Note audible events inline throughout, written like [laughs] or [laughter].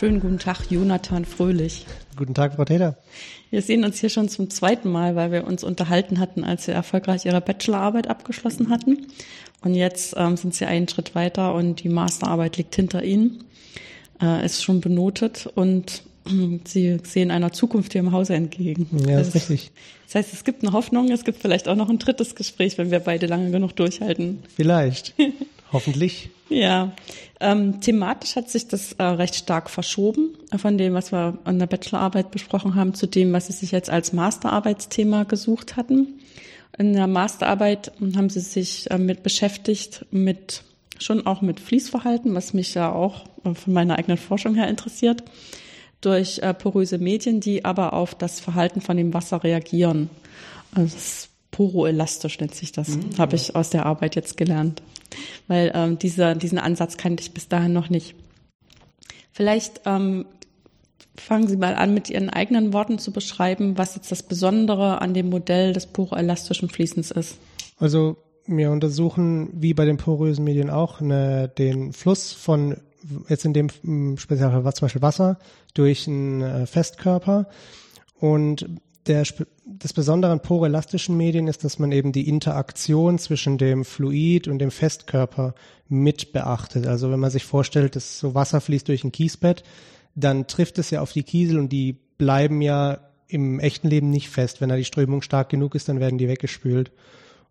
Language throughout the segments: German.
Schönen guten Tag, Jonathan Fröhlich. Guten Tag, Frau Täter. Wir sehen uns hier schon zum zweiten Mal, weil wir uns unterhalten hatten, als Sie erfolgreich Ihre Bachelorarbeit abgeschlossen hatten. Und jetzt ähm, sind Sie einen Schritt weiter und die Masterarbeit liegt hinter Ihnen, äh, ist schon benotet und Sie sehen einer Zukunft hier im Hause entgegen. Ja, das ist richtig. Das heißt, es gibt eine Hoffnung, es gibt vielleicht auch noch ein drittes Gespräch, wenn wir beide lange genug durchhalten. Vielleicht. [laughs] Hoffentlich. Ja, ähm, thematisch hat sich das äh, recht stark verschoben von dem, was wir an der Bachelorarbeit besprochen haben, zu dem, was Sie sich jetzt als Masterarbeitsthema gesucht hatten. In der Masterarbeit haben Sie sich äh, mit beschäftigt, mit schon auch mit Fließverhalten, was mich ja auch äh, von meiner eigenen Forschung her interessiert, durch äh, poröse Medien, die aber auf das Verhalten von dem Wasser reagieren. Also das poroelastisch nennt sich das, mhm. habe ich aus der Arbeit jetzt gelernt. Weil ähm, dieser, diesen Ansatz kannte ich bis dahin noch nicht. Vielleicht ähm, fangen Sie mal an, mit Ihren eigenen Worten zu beschreiben, was jetzt das Besondere an dem Modell des poroelastischen Fließens ist. Also wir untersuchen, wie bei den porösen Medien auch, eine, den Fluss von, jetzt in dem Spezialfall zum Beispiel Wasser, durch einen äh, Festkörper. Und der, das Besondere an porelastischen Medien ist, dass man eben die Interaktion zwischen dem Fluid und dem Festkörper mit beachtet. Also wenn man sich vorstellt, dass so Wasser fließt durch ein Kiesbett, dann trifft es ja auf die Kiesel und die bleiben ja im echten Leben nicht fest. Wenn da die Strömung stark genug ist, dann werden die weggespült.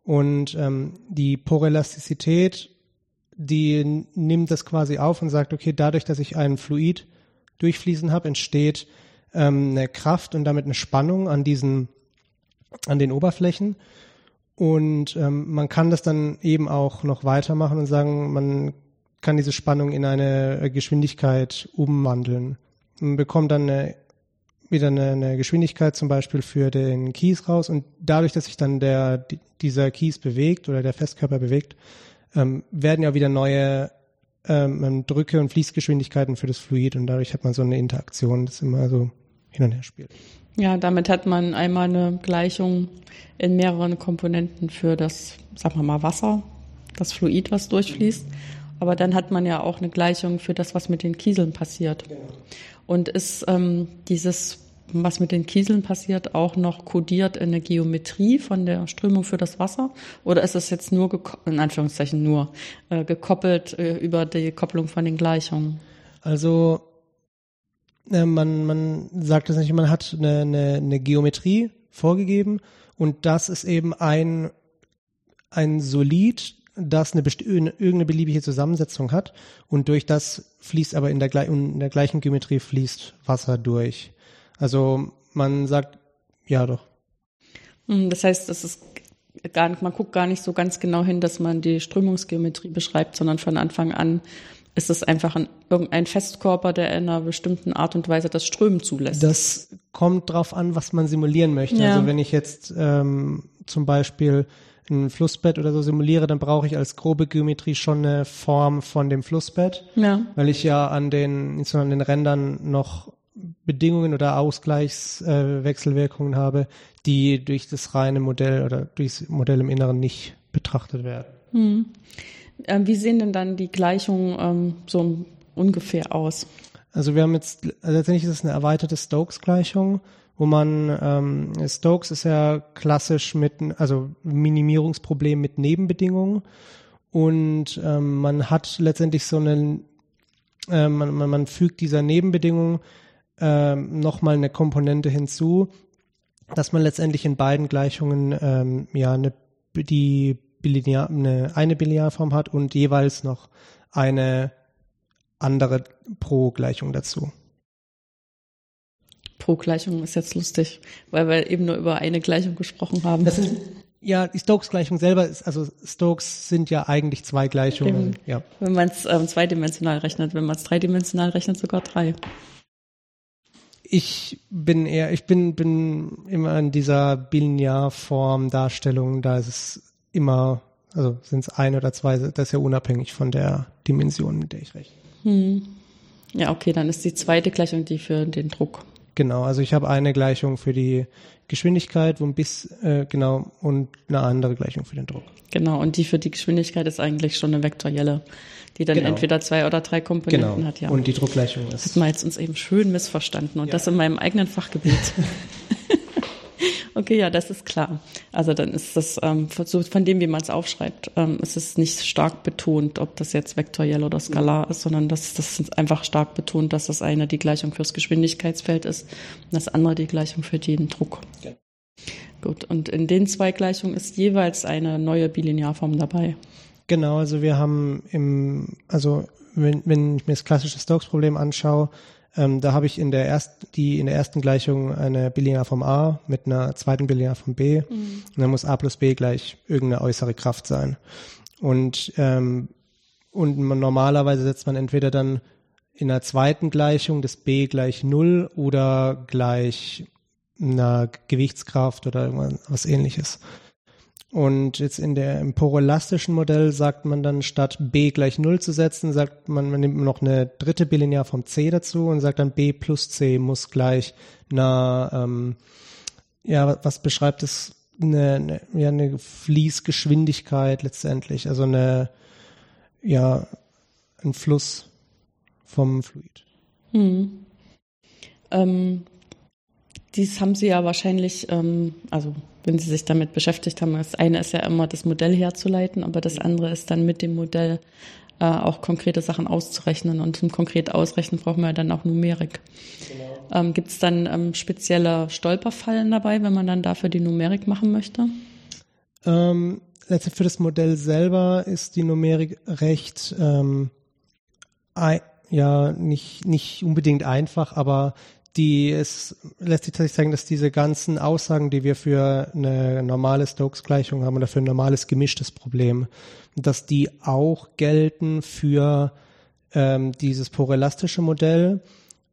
Und ähm, die Porelastizität, die nimmt das quasi auf und sagt, okay, dadurch, dass ich einen Fluid durchfließen habe, entsteht ähm, eine Kraft und damit eine Spannung an diesen, an den Oberflächen. Und ähm, man kann das dann eben auch noch weitermachen und sagen, man kann diese Spannung in eine Geschwindigkeit umwandeln. Man bekommt dann eine, wieder eine, eine Geschwindigkeit zum Beispiel für den Kies raus und dadurch, dass sich dann der, dieser Kies bewegt oder der Festkörper bewegt, ähm, werden ja wieder neue ähm, Drücke und Fließgeschwindigkeiten für das Fluid und dadurch hat man so eine Interaktion, das immer so hin und her spielt. Ja, damit hat man einmal eine Gleichung in mehreren Komponenten für das, sagen wir mal, Wasser, das Fluid, was durchfließt. Aber dann hat man ja auch eine Gleichung für das, was mit den Kieseln passiert. Genau. Und ist ähm, dieses, was mit den Kieseln passiert, auch noch kodiert in der Geometrie von der Strömung für das Wasser? Oder ist es jetzt nur, in Anführungszeichen nur, äh, gekoppelt äh, über die Kopplung von den Gleichungen? Also äh, man, man sagt es nicht, man hat eine, eine, eine Geometrie vorgegeben und das ist eben ein, ein Solid, das eine irgendeine beliebige Zusammensetzung hat und durch das fließt aber in der, in der gleichen Geometrie fließt Wasser durch. Also man sagt, ja doch. Hm, das heißt, das ist gar nicht, man guckt gar nicht so ganz genau hin, dass man die Strömungsgeometrie beschreibt, sondern von Anfang an ist es einfach ein, irgendein Festkörper, der in einer bestimmten Art und Weise das Strömen zulässt? Das kommt drauf an, was man simulieren möchte. Ja. Also wenn ich jetzt ähm, zum Beispiel ein Flussbett oder so simuliere, dann brauche ich als grobe Geometrie schon eine Form von dem Flussbett, ja. weil ich ja an den, an den Rändern noch Bedingungen oder Ausgleichswechselwirkungen äh, habe, die durch das reine Modell oder durch das Modell im Inneren nicht betrachtet werden. Hm. Ähm, wie sehen denn dann die Gleichungen ähm, so ungefähr aus? Also wir haben jetzt, letztendlich ist es eine erweiterte Stokes-Gleichung, wo man, ähm, Stokes ist ja klassisch mit, also Minimierungsproblem mit Nebenbedingungen und ähm, man hat letztendlich so einen, äh, man, man, man fügt dieser Nebenbedingung äh, nochmal eine Komponente hinzu, dass man letztendlich in beiden Gleichungen ähm, ja eine, die Bilinear, eine, eine Bilinearform hat und jeweils noch eine andere Pro-Gleichung dazu. Pro-Gleichung ist jetzt lustig, weil wir eben nur über eine Gleichung gesprochen haben. Ist, ja, die Stokes-Gleichung selber ist, also Stokes sind ja eigentlich zwei Gleichungen. Ja. Wenn man es ähm, zweidimensional rechnet, wenn man es dreidimensional rechnet, sogar drei. Ich bin eher, ich bin, bin immer in dieser Bilinearform Darstellung, da ist es immer, also sind es ein oder zwei, das ist ja unabhängig von der Dimension, mit der ich rechne. Hm. Ja, okay, dann ist die zweite Gleichung die für den Druck. Genau, also ich habe eine Gleichung für die Geschwindigkeit, wo ein bisschen, äh, genau, und eine andere Gleichung für den Druck. Genau, und die für die Geschwindigkeit ist eigentlich schon eine vektorielle, die dann Genau. entweder zwei oder drei Komponenten Genau. hat, ja. Und die Druckgleichung Das ist. hat man jetzt uns eben schön missverstanden und das in meinem eigenen Fachgebiet. [laughs] okay, ja, das ist klar. Also dann ist das ähm, von- dem, wie man es aufschreibt, ähm, ist es nicht stark betont, ob das jetzt vektoriell oder skalar ist, sondern das, das ist einfach stark betont, dass das eine die Gleichung fürs Geschwindigkeitsfeld ist und das andere die Gleichung für den Druck. Ja. Gut, und in den zwei Gleichungen ist jeweils eine neue Bilinearform dabei. Genau, also wir haben im, also wenn, wenn ich mir das klassische Stokes-Problem anschaue, ähm, da habe ich in der ersten, die in der ersten Gleichung eine Bilinearform A mit einer zweiten Bilinearform B und dann muss A plus B gleich irgendeine äußere Kraft sein. Und ähm, und man, normalerweise setzt man entweder dann in der zweiten Gleichung das B gleich null oder gleich einer Gewichtskraft oder irgendwas was ähnliches. Und jetzt in der im poroelastischen Modell sagt man dann statt b gleich null zu setzen, sagt man, man nimmt noch eine dritte Bilinear vom c dazu und sagt dann b plus c muss gleich einer, ähm, ja, wa- was beschreibt es? Eine, eine, ja, eine Fließgeschwindigkeit letztendlich, also eine, ja, ein Fluss vom Fluid. Ähm, dies haben Sie ja wahrscheinlich, ähm, also wenn Sie sich damit beschäftigt haben, das eine ist ja immer das Modell herzuleiten, aber das andere ist dann mit dem Modell äh, auch konkrete Sachen auszurechnen. Und zum konkret Ausrechnen brauchen wir ja dann auch Numerik. Ähm, Gibt es dann ähm, spezielle Stolperfallen dabei, wenn man dann dafür die Numerik machen möchte? Ähm, letztendlich für das Modell selber ist die Numerik recht, ähm, ja, nicht, nicht unbedingt einfach, aber die es lässt sich tatsächlich sagen, dass diese ganzen Aussagen, die wir für eine normale Stokes-Gleichung haben oder für ein normales gemischtes Problem, dass die auch gelten für ähm, dieses porelastische Modell.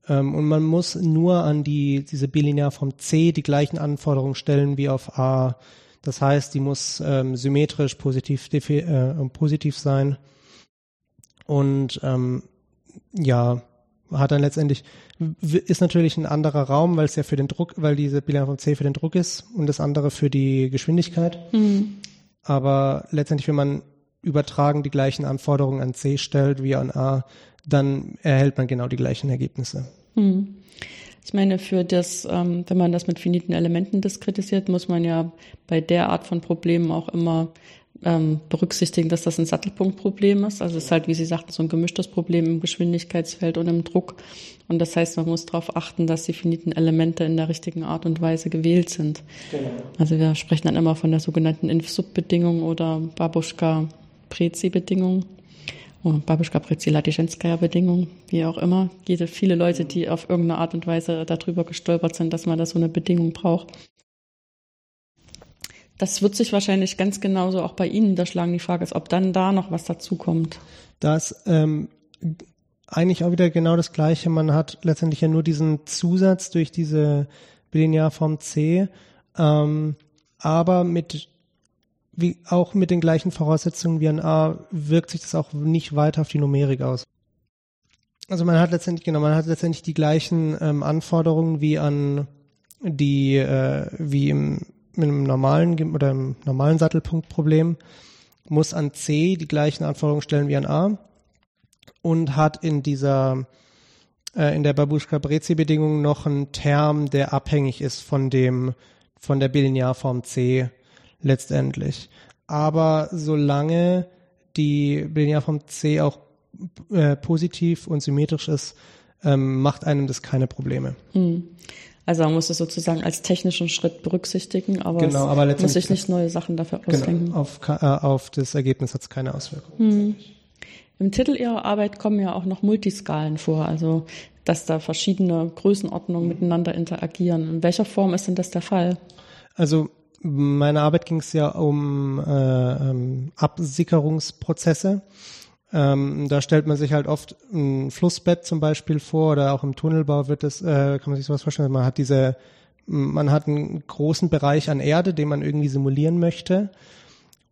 Ähm, und man muss nur an die, diese Bilinearform C die gleichen Anforderungen stellen wie auf A. Das heißt, die muss ähm, symmetrisch positiv, äh, positiv sein. Und ähm, ja, hat dann letztendlich, ist natürlich ein anderer Raum, weil es ja für den Druck, weil diese Bilinearform C für den Druck ist und das andere für die Geschwindigkeit. Aber letztendlich, wenn man übertragen die gleichen Anforderungen an C stellt wie an A, dann erhält man genau die gleichen Ergebnisse. Ich meine, für das, ähm, wenn man das mit finiten Elementen diskretisiert, muss man ja bei der Art von Problemen auch immer ähm, berücksichtigen, dass das ein Sattelpunktproblem ist. Also es ist halt, wie Sie sagten, so ein gemischtes Problem im Geschwindigkeitsfeld und im Druck. Und das heißt, man muss darauf achten, dass die finiten Elemente in der richtigen Art und Weise gewählt sind. Also wir sprechen dann immer von der sogenannten Inf-Sub-Bedingung oder Babuschka-Prezi-Bedingung. Oh, Babuschka-Prezi-Latischenskaya-Bedingung, wie auch immer. Jede, viele Leute, die auf irgendeine Art und Weise darüber gestolpert sind, dass man da so eine Bedingung braucht. Das wird sich wahrscheinlich ganz genauso auch bei Ihnen niederschlagen. Die Frage ist, ob dann da noch was dazukommt. Da ist ähm, eigentlich auch wieder genau das Gleiche. Man hat letztendlich ja nur diesen Zusatz durch diese Bilinearform C, ähm, aber mit wie auch mit den gleichen Voraussetzungen wie an A wirkt sich das auch nicht weiter auf die Numerik aus. Also man hat letztendlich genau, man hat letztendlich die gleichen ähm, Anforderungen wie an die äh, wie im, mit einem normalen oder im normalen Sattelpunktproblem muss an C die gleichen Anforderungen stellen wie an A und hat in dieser äh, in der Babuschka-Brezi-Bedingung noch einen Term, der abhängig ist von dem von der Bilinearform C letztendlich. Aber solange die Bilinearform C auch äh, positiv und symmetrisch ist, ähm, macht einem das keine Probleme. Also man muss es sozusagen als technischen Schritt berücksichtigen, aber, Genau, aber muss sich nicht neue Sachen dafür ausdenken. Genau. Auf, ka- äh, auf das Ergebnis hat es keine Auswirkungen. Im Titel Ihrer Arbeit kommen ja auch noch Multiskalen vor, also dass da verschiedene Größenordnungen miteinander interagieren. In welcher Form ist denn das der Fall? Also meine Arbeit ging es ja um äh, ähm, Absickerungsprozesse. Ähm, da stellt man sich halt oft ein Flussbett zum Beispiel vor oder auch im Tunnelbau wird das, äh, kann man sich sowas vorstellen. Man hat diese, man hat einen großen Bereich an Erde, den man irgendwie simulieren möchte.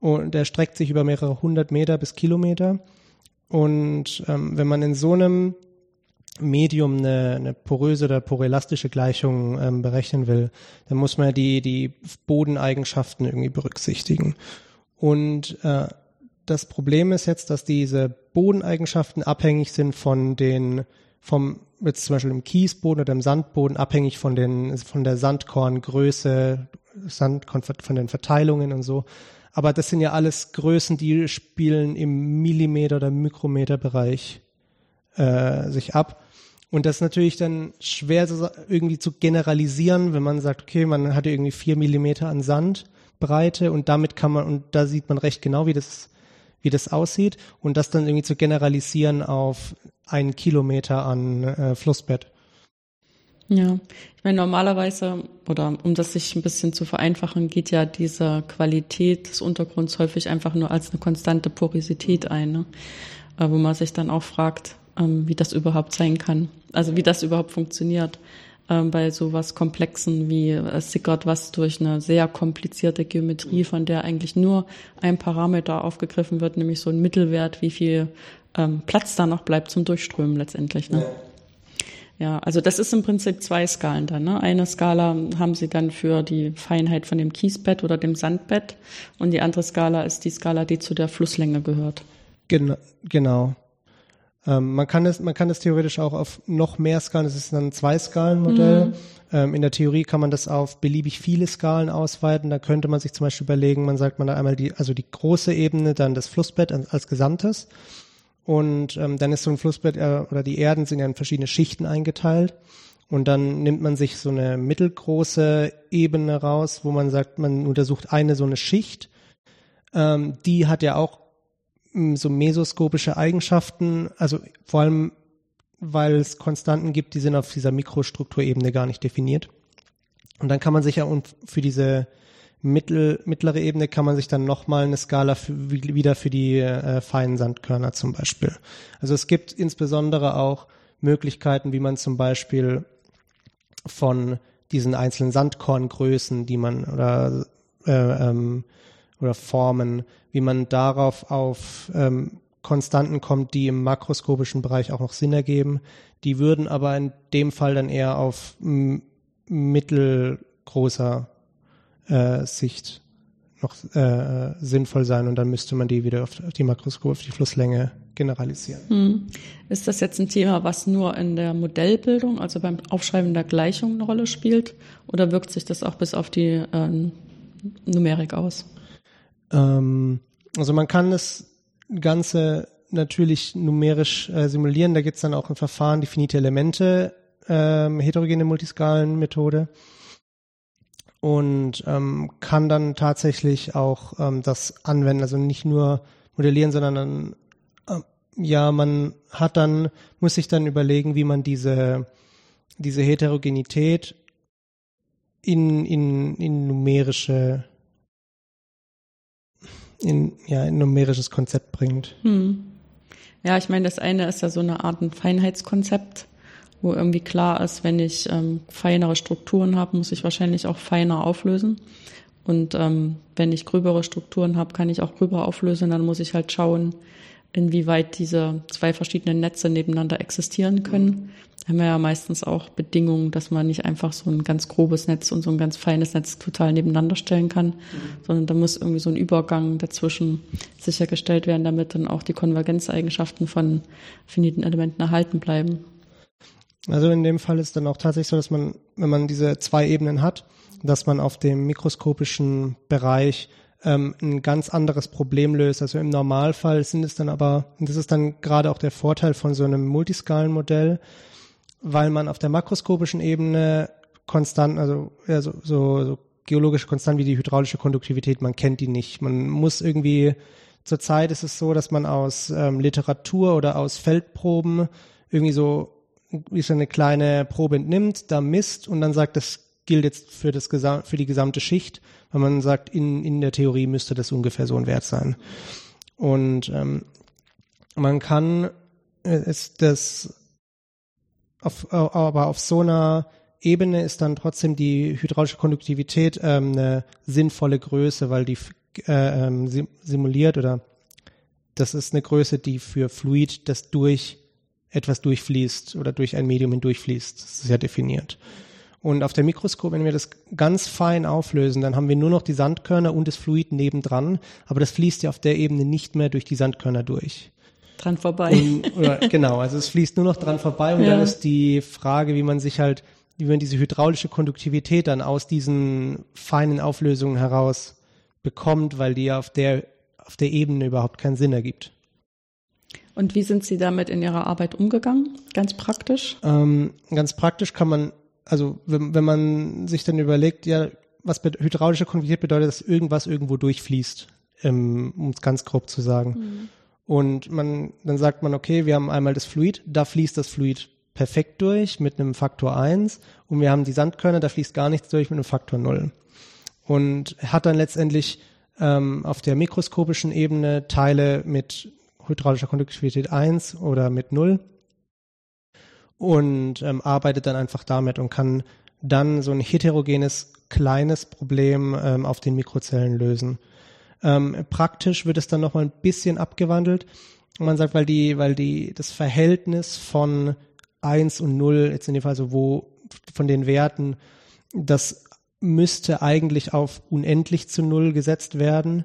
Und der streckt sich über mehrere hundert Meter bis Kilometer. Und ähm, wenn man in so einem Medium eine, eine poröse oder porelastische Gleichung ähm, berechnen will, dann muss man die, die Bodeneigenschaften irgendwie berücksichtigen. Und äh, das Problem ist jetzt, dass diese Bodeneigenschaften abhängig sind von den, vom, jetzt zum Beispiel im Kiesboden oder im Sandboden, abhängig von den, von der Sandkorngröße, Sandkorn, von den Verteilungen und so. Aber das sind ja alles Größen, die spielen im Millimeter- oder Mikrometerbereich äh, sich ab. Und das ist natürlich dann schwer irgendwie zu generalisieren, wenn man sagt, okay, man hat irgendwie vier Millimeter an Sandbreite und damit kann man, und da sieht man recht genau, wie das, wie das aussieht und das dann irgendwie zu generalisieren auf einen Kilometer an äh, Flussbett. Ja, ich meine, normalerweise, oder um das sich ein bisschen zu vereinfachen, geht ja diese Qualität des Untergrunds häufig einfach nur als eine konstante Porosität ein, ne? Äh, wo man sich dann auch fragt, ähm, wie das überhaupt sein kann, also wie das überhaupt funktioniert. Ähm, bei sowas Komplexen wie es sickert was durch eine sehr komplizierte Geometrie, von der eigentlich nur ein Parameter aufgegriffen wird, nämlich so ein Mittelwert, wie viel ähm, Platz da noch bleibt zum Durchströmen letztendlich. Ne? Ja. Ja, also das ist im Prinzip zwei Skalen dann. Ne? Eine Skala haben sie dann für die Feinheit von dem Kiesbett oder dem Sandbett und die andere Skala ist die Skala, die zu der Flusslänge gehört. Gen genau. Ähm, man kann es, man kann es theoretisch auch auf noch mehr Skalen. Es ist dann ein Zwei-Skalen-Modell. Mhm. Ähm, in der Theorie kann man das auf beliebig viele Skalen ausweiten. Da könnte man sich zum Beispiel überlegen, man sagt man da einmal die, also die große Ebene, dann das Flussbett als, als Gesamtes. Und ähm, dann ist so ein Flussbett äh, oder die Erden sind ja in verschiedene Schichten eingeteilt. Und dann nimmt man sich so eine mittelgroße Ebene raus, wo man sagt, man untersucht eine so eine Schicht. Ähm, die hat ja auch so mesoskopische Eigenschaften, also vor allem, weil es Konstanten gibt, die sind auf dieser Mikrostrukturebene gar nicht definiert. Und dann kann man sich ja für diese mittel, mittlere Ebene kann man sich dann nochmal eine Skala für, wieder für die äh, feinen Sandkörner zum Beispiel. Also es gibt insbesondere auch Möglichkeiten, wie man zum Beispiel von diesen einzelnen Sandkorngrößen, die man oder äh, ähm, oder Formen, wie man darauf auf ähm, Konstanten kommt, die im makroskopischen Bereich auch noch Sinn ergeben. Die würden aber in dem Fall dann eher auf mittelgroßer äh, Sicht noch äh, sinnvoll sein und dann müsste man die wieder auf die Makroskop, auf die Flusslänge generalisieren. Hm. Ist das jetzt ein Thema, was nur in der Modellbildung, also beim Aufschreiben der Gleichung eine Rolle spielt oder wirkt sich das auch bis auf die äh, Numerik aus? Ähm, also man kann das Ganze natürlich numerisch äh, simulieren. Da gibt es dann auch ein Verfahren, die finite Elemente, ähm, heterogene Multiskalen-Methode und ähm, kann dann tatsächlich auch ähm, das anwenden, also nicht nur modellieren, sondern dann, äh, ja, man hat dann, muss sich dann überlegen, wie man diese, diese Heterogenität in, in, in numerische, in, ja, in numerisches Konzept bringt. Hm. Ja, ich meine, das eine ist ja so eine Art ein Feinheitskonzept wo irgendwie klar ist, wenn ich ähm, feinere Strukturen habe, muss ich wahrscheinlich auch feiner auflösen. Und ähm, wenn ich gröbere Strukturen habe, kann ich auch gröber auflösen. Dann muss ich halt schauen, inwieweit diese zwei verschiedenen Netze nebeneinander existieren können. Da haben wir ja meistens auch Bedingungen, dass man nicht einfach so ein ganz grobes Netz und so ein ganz feines Netz total nebeneinander stellen kann, mhm. sondern da muss irgendwie so ein Übergang dazwischen sichergestellt werden, damit dann auch die Konvergenzeigenschaften von finiten Elementen erhalten bleiben. Also in dem Fall ist dann auch tatsächlich so, dass man, wenn man diese zwei Ebenen hat, dass man auf dem mikroskopischen Bereich ähm, ein ganz anderes Problem löst. Also im Normalfall sind es dann aber, und das ist dann gerade auch der Vorteil von so einem Multiskalenmodell, weil man auf der makroskopischen Ebene konstant, also ja, so, so, so geologische Konstanten wie die hydraulische Konduktivität, man kennt die nicht. Man muss irgendwie, zurzeit ist es so, dass man aus ähm, Literatur oder aus Feldproben irgendwie so wie so eine kleine Probe entnimmt, da misst und dann sagt, das gilt jetzt für das für die gesamte Schicht, weil man sagt, in, in der Theorie müsste das ungefähr so ein Wert sein. Und ähm, man kann äh, ist das auf, aber auf so einer Ebene ist dann trotzdem die hydraulische Konduktivität ähm, eine sinnvolle Größe, weil die äh, ähm, simuliert oder das ist eine Größe, die für Fluid, das durch etwas durchfließt oder durch ein Medium hindurchfließt. Das ist ja definiert. Und auf der Mikroskop, wenn wir das ganz fein auflösen, dann haben wir nur noch die Sandkörner und das Fluid nebendran, aber das fließt ja auf der Ebene nicht mehr durch die Sandkörner durch. Dran vorbei. Und, oder, genau, also es fließt nur noch dran vorbei und ja. dann ist die Frage, wie man sich halt, wie man diese hydraulische Konduktivität dann aus diesen feinen Auflösungen heraus bekommt, weil die ja auf der, auf der Ebene überhaupt keinen Sinn ergibt. Und wie sind Sie damit in Ihrer Arbeit umgegangen? Ganz praktisch? Ähm, ganz praktisch kann man, also wenn, wenn man sich dann überlegt, ja, was hydraulische Konduktivität bedeutet, dass irgendwas irgendwo durchfließt, ähm, um es ganz grob zu sagen. Mhm. Und man, dann sagt man, okay, wir haben einmal das Fluid, da fließt das Fluid perfekt durch mit einem Faktor 1 und wir haben die Sandkörner, da fließt gar nichts durch mit einem Faktor 0. Und hat dann letztendlich ähm, auf der mikroskopischen Ebene Teile mit hydraulischer Konduktivität 1 oder mit 0 und ähm, arbeitet dann einfach damit und kann dann so ein heterogenes kleines Problem ähm, auf den Mikrozellen lösen. Ähm, praktisch wird es dann nochmal ein bisschen abgewandelt. Man sagt, weil die, weil die, das Verhältnis von 1 und 0, jetzt in dem Fall so wo, von den Werten, das müsste eigentlich auf unendlich zu 0 gesetzt werden.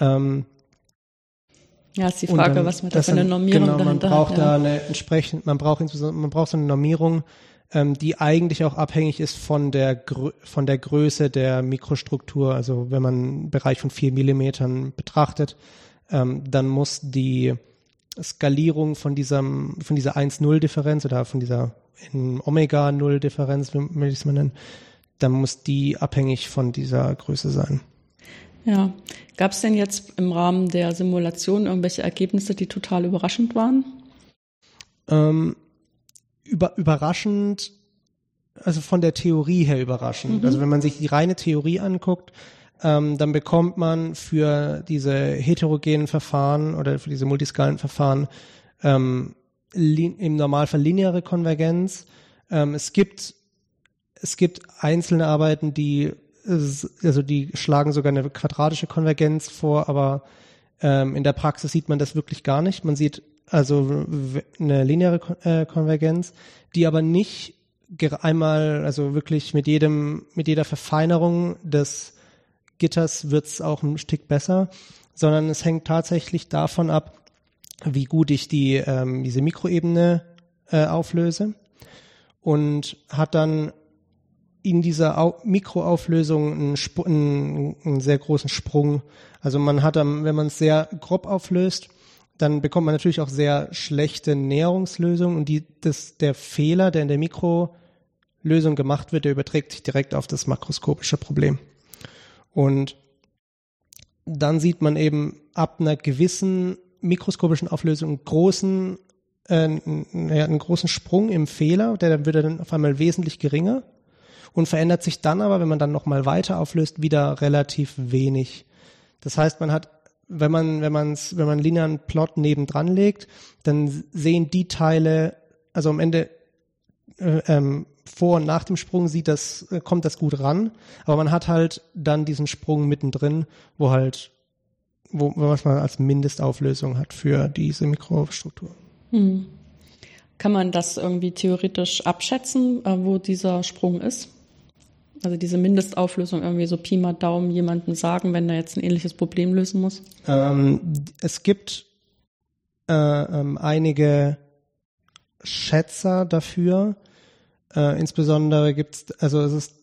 Ähm, ja, ist die Frage, dann, was man da für eine Normierung genau, man braucht hat, ja. da eine entsprechend, man braucht insbesondere, man braucht so eine Normierung, ähm, die eigentlich auch abhängig ist von der von der Größe der Mikrostruktur. Also wenn man einen Bereich von vier Millimetern betrachtet, ähm, dann muss die Skalierung von diesem von dieser 1-0-Differenz oder von dieser Omega-0-Differenz, wie ich es mal nennen, dann muss die abhängig von dieser Größe sein. Ja. Gab es denn jetzt im Rahmen der Simulation irgendwelche Ergebnisse, die total überraschend waren? Ähm, über, überraschend, also von der Theorie her überraschend. Mhm. Also wenn man sich die reine Theorie anguckt, ähm, dann bekommt man für diese heterogenen Verfahren oder für diese multiskalen Verfahren ähm, im Normalfall lineare Konvergenz. Ähm, es gibt es gibt einzelne Arbeiten, die also die schlagen sogar eine quadratische Konvergenz vor, aber ähm, in der Praxis sieht man das wirklich gar nicht. Man sieht also eine lineare äh, Konvergenz, die aber nicht einmal, also wirklich mit jedem, mit jeder Verfeinerung des Gitters wird's auch ein Stück besser, sondern es hängt tatsächlich davon ab, wie gut ich die ähm, diese Mikroebene äh, auflöse und hat dann in dieser Au Mikroauflösung einen, einen, einen, sehr großen Sprung. Also man hat, wenn man es sehr grob auflöst, dann bekommt man natürlich auch sehr schlechte Näherungslösungen und die, das, der Fehler, der in der Mikrolösung gemacht wird, der überträgt sich direkt auf das makroskopische Problem. Und dann sieht man eben ab einer gewissen mikroskopischen Auflösung einen großen, äh, einen großen Sprung im Fehler, der dann wird dann auf einmal wesentlich geringer und verändert sich dann aber, wenn man dann nochmal weiter auflöst, wieder relativ wenig. Das heißt, man hat, wenn man, wenn man wenn man einen linearen Plot nebendran legt, dann sehen die Teile, also am Ende äh, ähm, vor und nach dem Sprung sieht das, äh, kommt das gut ran, aber man hat halt dann diesen Sprung mittendrin, wo halt, wo, was man als Mindestauflösung hat für diese Mikrostruktur. Hm. Kann man das irgendwie theoretisch abschätzen, äh, wo dieser Sprung ist? Also diese Mindestauflösung irgendwie so Pi mal Daumen jemandem sagen, wenn er jetzt ein ähnliches Problem lösen muss? Ähm, es gibt äh, ähm, einige Schätzer dafür. Äh, insbesondere gibt es, also es ist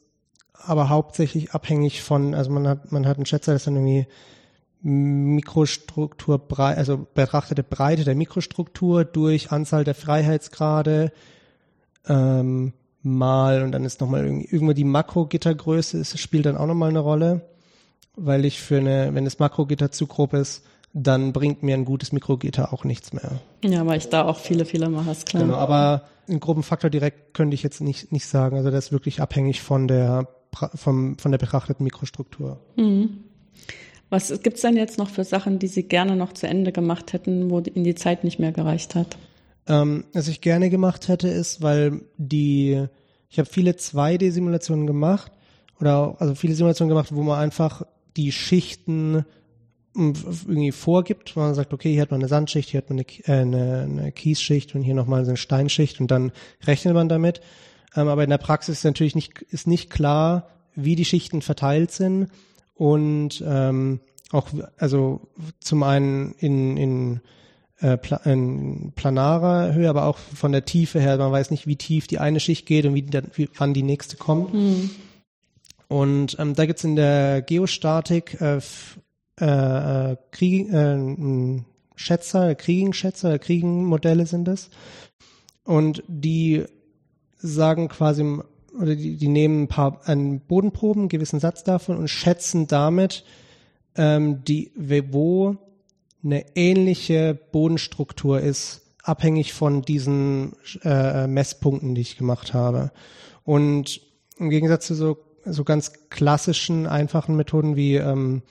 aber hauptsächlich abhängig von, also man hat, man hat einen Schätzer, das dann irgendwie Mikrostruktur, also betrachtete Breite der Mikrostruktur durch Anzahl der Freiheitsgrade, ähm, mal und dann ist nochmal irgendwo die Makrogittergröße ist, spielt dann auch nochmal eine Rolle, weil ich für eine, wenn das Makrogitter zu grob ist, dann bringt mir ein gutes Mikrogitter auch nichts mehr. Ja, weil ich da auch viele Fehler mache, ist klar. Genau, aber einen groben Faktor direkt könnte ich jetzt nicht, nicht sagen. Also das ist wirklich abhängig von der, vom, von der betrachteten Mikrostruktur. Mhm. Was gibt's denn jetzt noch für Sachen, die Sie gerne noch zu Ende gemacht hätten, wo Ihnen die Zeit nicht mehr gereicht hat? Ähm, was ich gerne gemacht hätte, ist, weil die, ich habe viele 2D-Simulationen gemacht oder also viele Simulationen gemacht, wo man einfach die Schichten irgendwie vorgibt, man sagt, okay, hier hat man eine Sandschicht, hier hat man eine, äh, eine, eine Kiesschicht und hier nochmal so eine Steinschicht und dann rechnet man damit. Ähm, aber in der Praxis ist natürlich nicht, ist nicht klar, wie die Schichten verteilt sind und ähm, auch, also zum einen in, in, äh, in planarer Höhe, aber auch von der Tiefe her, man weiß nicht, wie tief die eine Schicht geht und wie, die, wie wann die nächste kommt. Mhm. Und ähm, da gibt's in der Geostatik äh, äh, äh, Krieg, äh, Schätzer, Kriegenschätzer, Kriegenmodelle sind es. Und die sagen quasi, oder die, die nehmen ein paar an Bodenproben, einen gewissen Satz davon und schätzen damit, ähm, die, wo eine ähnliche Bodenstruktur ist, abhängig von diesen äh, Messpunkten, die ich gemacht habe. Und im Gegensatz zu so, so ganz klassischen, einfachen Methoden wie ähm,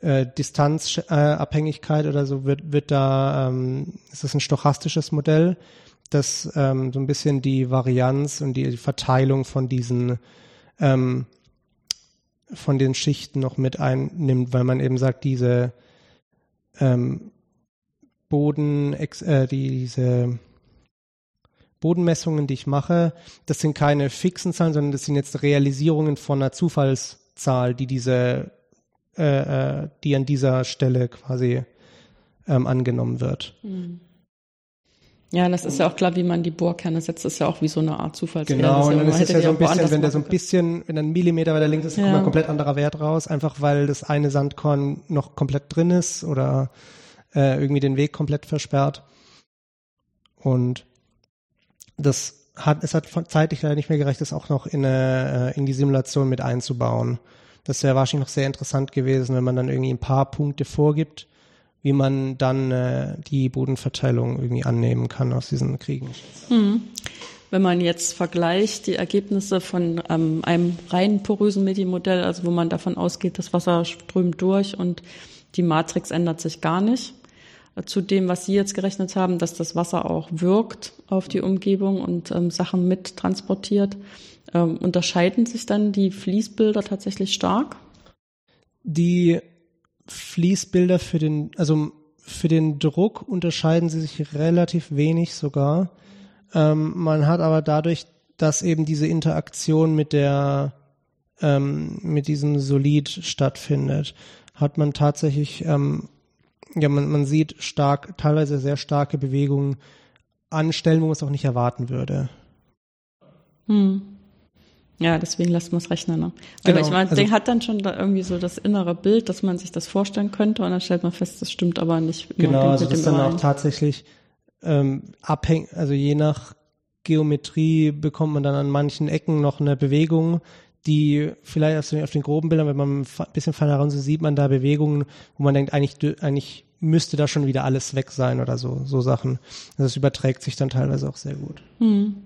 äh, Distanzabhängigkeit äh, oder so wird, wird da, ähm, ist das ein stochastisches Modell, das ähm, so ein bisschen die Varianz und die, die Verteilung von diesen ähm, von den Schichten noch mit einnimmt, weil man eben sagt, diese ähm, Boden, äh, diese Bodenmessungen, die ich mache, das sind keine fixen Zahlen, sondern das sind jetzt Realisierungen von einer Zufallszahl, die diese äh, äh, die an dieser Stelle quasi ähm, angenommen wird. Mhm. Ja, das ist ja auch klar, wie man die Bohrkerne setzt, das ist ja auch wie so eine Art Zufallswert. Genau, und dann ist es ja so ein bisschen, wenn der so ein bisschen, wenn ein Millimeter weiter links ist, ja. kommt ein komplett anderer Wert raus, einfach weil das eine Sandkorn noch komplett drin ist oder äh, irgendwie den Weg komplett versperrt. Und das hat, es hat zeitlich leider nicht mehr gereicht, das auch noch in, eine, äh, in die Simulation mit einzubauen. Das wäre wahrscheinlich noch sehr interessant gewesen, wenn man dann irgendwie ein paar Punkte vorgibt, wie man dann äh, die Bodenverteilung irgendwie annehmen kann aus diesen Kriegen. Hm. Wenn man jetzt vergleicht die Ergebnisse von ähm, einem rein porösen Medienmodell, also wo man davon ausgeht, das Wasser strömt durch und die Matrix ändert sich gar nicht, äh, zu dem, was Sie jetzt gerechnet haben, dass das Wasser auch wirkt auf die Umgebung und ähm, Sachen mittransportiert, ähm, unterscheiden sich dann die Fließbilder tatsächlich stark? Die Fließbilder für den, also für den Druck unterscheiden sie sich relativ wenig sogar. Ähm, man hat aber dadurch, dass eben diese Interaktion mit der ähm, mit diesem Solid stattfindet, hat man tatsächlich ähm, ja man, man sieht stark teilweise sehr starke Bewegungen an Stellen, wo man es auch nicht erwarten würde. Hm. Ja, deswegen lässt man es rechnen. Ne? Genau. ich meine, also, der hat dann schon da irgendwie so das innere Bild, dass man sich das vorstellen könnte und dann stellt man fest, das stimmt aber nicht. Genau, also das ist dann auch tatsächlich ähm, abhängig, also je nach Geometrie bekommt man dann an manchen Ecken noch eine Bewegung, die vielleicht auf den, auf den groben Bildern, wenn man ein bisschen feiner ran so sieht man da Bewegungen, wo man denkt, eigentlich, eigentlich müsste da schon wieder alles weg sein oder so, so Sachen. Also das überträgt sich dann teilweise auch sehr gut. Hm.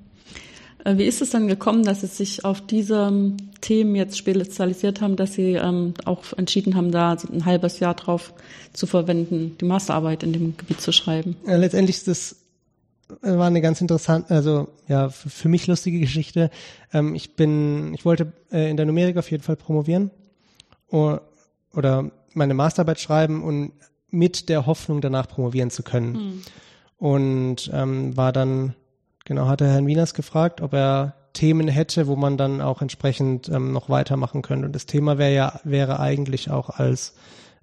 Äh, wie ist es dann gekommen, dass Sie sich auf diese Themen jetzt spezialisiert haben, dass Sie ähm, auch entschieden haben, da ein halbes Jahr drauf zu verwenden, die Masterarbeit in dem Gebiet zu schreiben? Ja, letztendlich ist das äh, war eine ganz interessante, also ja, für mich lustige Geschichte. Ähm, ich bin, ich wollte äh, in der Numerik auf jeden Fall promovieren oder, oder meine Masterarbeit schreiben und mit der Hoffnung danach promovieren zu können. Hm. Und ähm, war dann Genau, hat er Herrn Wieners gefragt, ob er Themen hätte, wo man dann auch entsprechend ähm, noch weitermachen könnte. Und das Thema wäre ja, wäre eigentlich auch als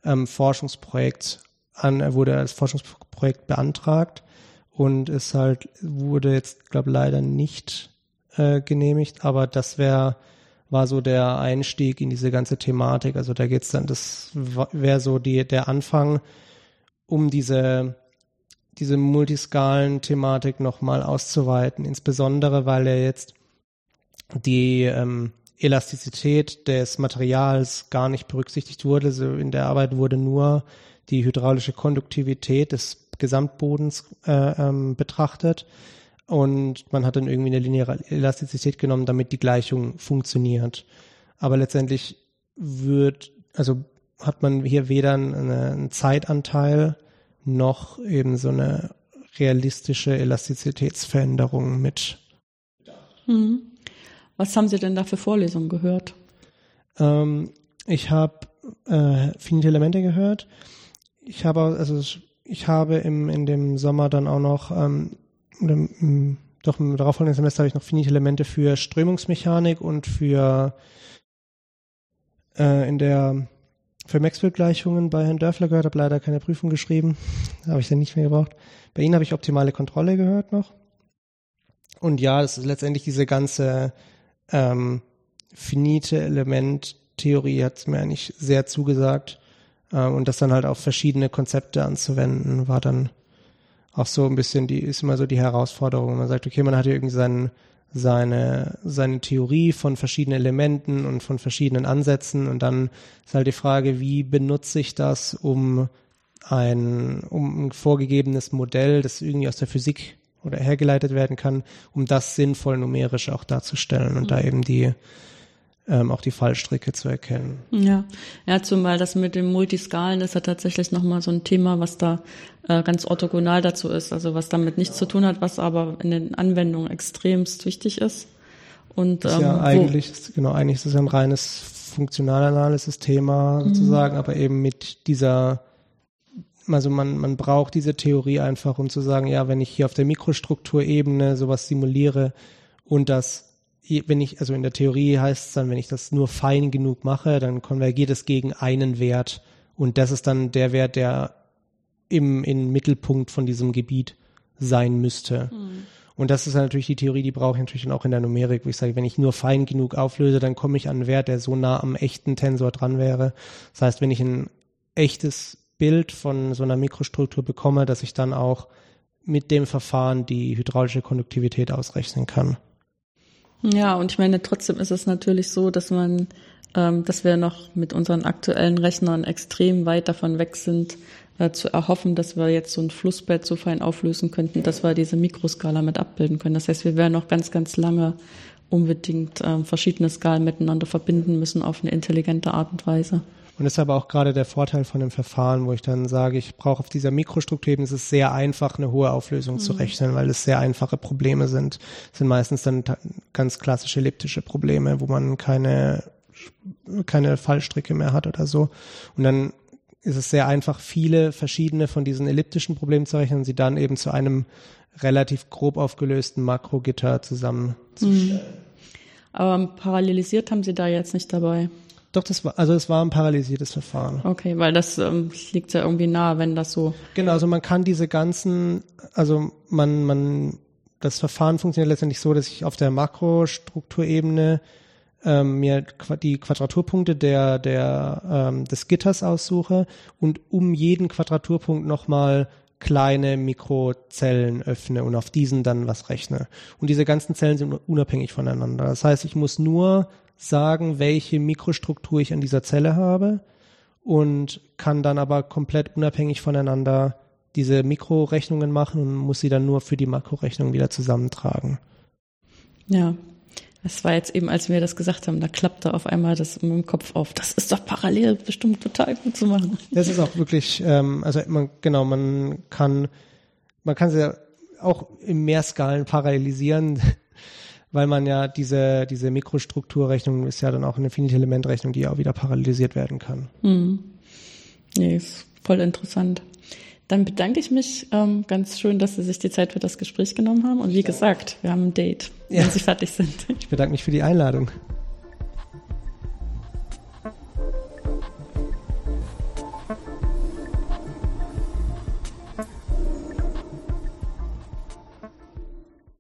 ähm, Forschungsprojekt an, er wurde als Forschungsprojekt beantragt und es halt wurde jetzt, glaube leider nicht äh, genehmigt, aber das wäre war so der Einstieg in diese ganze Thematik. Also da geht's dann, das wäre so die der Anfang, um diese diese Multiskalen-Thematik nochmal auszuweiten, insbesondere weil er jetzt die ähm, Elastizität des Materials gar nicht berücksichtigt wurde. Also in der Arbeit wurde nur die hydraulische Konduktivität des Gesamtbodens äh, ähm, betrachtet und man hat dann irgendwie eine lineare Elastizität genommen, damit die Gleichung funktioniert. Aber letztendlich wird, also hat man hier weder einen, einen Zeitanteil noch eben so eine realistische Elastizitätsveränderung mit. Hm. Was haben Sie denn da für Vorlesungen gehört? Ähm, ich habe äh, finite Elemente gehört ich habe, also ich habe im, in dem Sommer dann auch noch, ähm, im, doch im darauffolgenden Semester habe ich noch finite Elemente für Strömungsmechanik und für äh, in der für Maxwell-Gleichungen bei Herrn Dörfler gehört, habe leider keine Prüfung geschrieben, habe ich dann nicht mehr gebraucht. Bei Ihnen habe ich optimale Kontrolle gehört noch. Und ja, das ist letztendlich diese ganze ähm, finite Element-Theorie hat mir eigentlich sehr zugesagt. Ähm, und das dann halt auf verschiedene Konzepte anzuwenden, war dann auch so ein bisschen die, ist immer so die Herausforderung. Man sagt, okay, man hat hier irgendwie seinen, seine, seine Theorie von verschiedenen Elementen und von verschiedenen Ansätzen und dann ist halt die Frage, wie benutze ich das, um ein, um ein vorgegebenes Modell, das irgendwie aus der Physik oder hergeleitet werden kann, um das sinnvoll numerisch auch darzustellen und mhm. da eben die ähm, auch die Fallstricke zu erkennen. Ja, ja, zumal das mit dem Multiskalen ist ja tatsächlich nochmal so ein Thema, was da äh, ganz orthogonal dazu ist, also was damit nichts zu tun hat, was aber in den Anwendungen extremst wichtig ist. Und ähm, ja eigentlich, ist, genau, eigentlich ist es ein reines Funktionalanalysis-Thema mhm. sozusagen, mhm. aber eben mit dieser also man, man braucht diese Theorie einfach, um zu sagen, ja, wenn ich hier auf der Mikrostrukturebene sowas simuliere und das wenn ich, also in der Theorie heißt es dann, wenn ich das nur fein genug mache, dann konvergiert es gegen einen Wert. Und das ist dann der Wert, der im, im Mittelpunkt von diesem Gebiet sein müsste. Mhm. Und das ist natürlich die Theorie, die brauche ich natürlich dann auch in der Numerik, wo ich sage, wenn ich nur fein genug auflöse, dann komme ich an einen Wert, der so nah am echten Tensor dran wäre. Das heißt, wenn ich ein echtes Bild von so einer Mikrostruktur bekomme, dass ich dann auch mit dem Verfahren die hydraulische Konduktivität ausrechnen kann. Ja, und ich meine, trotzdem ist es natürlich so, dass man, ähm, dass wir noch mit unseren aktuellen Rechnern extrem weit davon weg sind, äh, zu erhoffen, dass wir jetzt so ein Flussbett so fein auflösen könnten, dass wir diese Mikroskala mit abbilden können. Das heißt, wir werden noch ganz, ganz lange unbedingt äh, verschiedene Skalen miteinander verbinden müssen auf eine intelligente Art und Weise. Und das ist aber auch gerade der Vorteil von dem Verfahren, wo ich dann sage, ich brauche auf dieser Mikrostrukturebene, es ist sehr einfach, eine hohe Auflösung mhm. zu rechnen, weil es sehr einfache Probleme sind. Es sind meistens dann ganz klassische elliptische Probleme, wo man keine, keine Fallstricke mehr hat oder so. Und dann ist es sehr einfach, viele verschiedene von diesen elliptischen Problemen zu rechnen und sie dann eben zu einem relativ grob aufgelösten Makrogitter zusammenzustellen. Mhm. Aber parallelisiert haben Sie da jetzt nicht dabei. Doch, das war, also es war ein paralysiertes Verfahren. Okay, weil das ähm, liegt ja irgendwie nahe, wenn das so. Genau, also man kann diese ganzen, also man, man, das Verfahren funktioniert letztendlich so, dass ich auf der Makrostrukturebene ähm, mir die Quadraturpunkte der, der, ähm, des Gitters aussuche und um jeden Quadraturpunkt nochmal kleine Mikrozellen öffne und auf diesen dann was rechne. Und diese ganzen Zellen sind unabhängig voneinander. Das heißt, ich muss nur sagen, welche Mikrostruktur ich an dieser Zelle habe und kann dann aber komplett unabhängig voneinander diese Mikrorechnungen machen und muss sie dann nur für die Makrorechnung wieder zusammentragen. Ja, das war jetzt eben, als wir das gesagt haben, da klappte auf einmal das in meinem Kopf auf. Das ist doch parallel bestimmt total gut zu machen. Das ist auch wirklich, ähm, also man, genau, man kann, man kann sie auch in Mehrskalen parallelisieren weil man ja diese, diese Mikrostrukturrechnung ist ja dann auch eine Finite-Element-Rechnung, die ja auch wieder parallelisiert werden kann. Hm. Nee, ist voll interessant. Dann bedanke ich mich ähm, ganz schön, dass Sie sich die Zeit für das Gespräch genommen haben. Und wie gesagt, wir haben ein Date, wenn ja. Sie fertig sind. Ich bedanke mich für die Einladung.